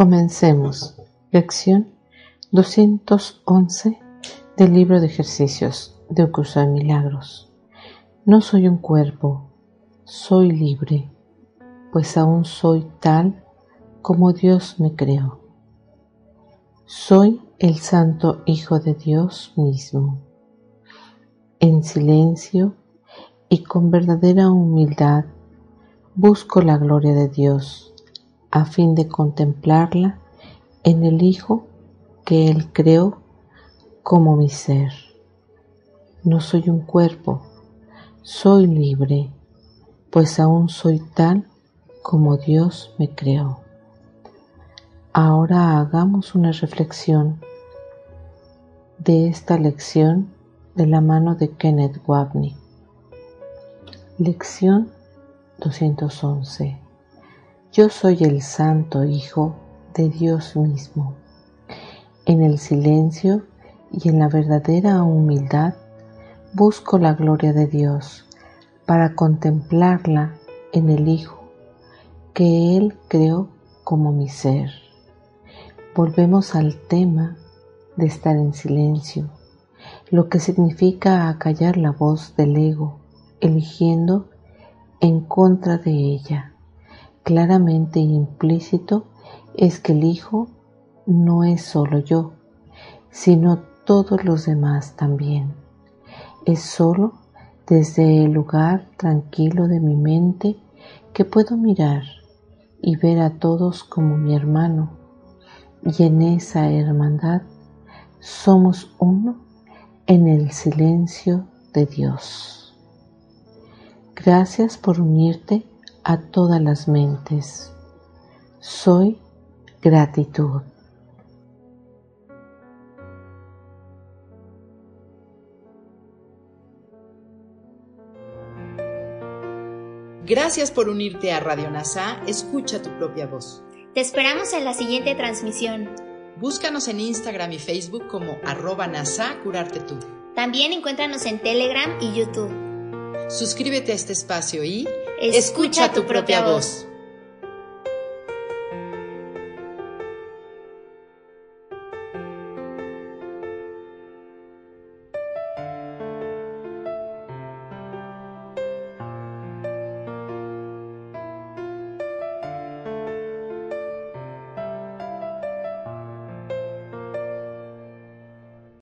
Comencemos. Lección 211 del libro de ejercicios de un curso de milagros. No soy un cuerpo, soy libre, pues aún soy tal como Dios me creó. Soy el Santo Hijo de Dios mismo. En silencio y con verdadera humildad busco la gloria de Dios a fin de contemplarla en el Hijo que Él creó como mi ser. No soy un cuerpo, soy libre, pues aún soy tal como Dios me creó. Ahora hagamos una reflexión de esta lección de la mano de Kenneth Wapney. Lección 211 yo soy el Santo Hijo de Dios mismo. En el silencio y en la verdadera humildad busco la gloria de Dios para contemplarla en el Hijo que Él creó como mi ser. Volvemos al tema de estar en silencio, lo que significa acallar la voz del ego, eligiendo en contra de ella claramente implícito es que el Hijo no es solo yo, sino todos los demás también. Es solo desde el lugar tranquilo de mi mente que puedo mirar y ver a todos como mi hermano. Y en esa hermandad somos uno en el silencio de Dios. Gracias por unirte a todas las mentes. Soy gratitud. Gracias por unirte a Radio NASA. Escucha tu propia voz. Te esperamos en la siguiente transmisión. Búscanos en Instagram y Facebook como arroba NASA Curarte Tú. También encuéntranos en Telegram y YouTube. Suscríbete a este espacio y Escucha tu propia voz.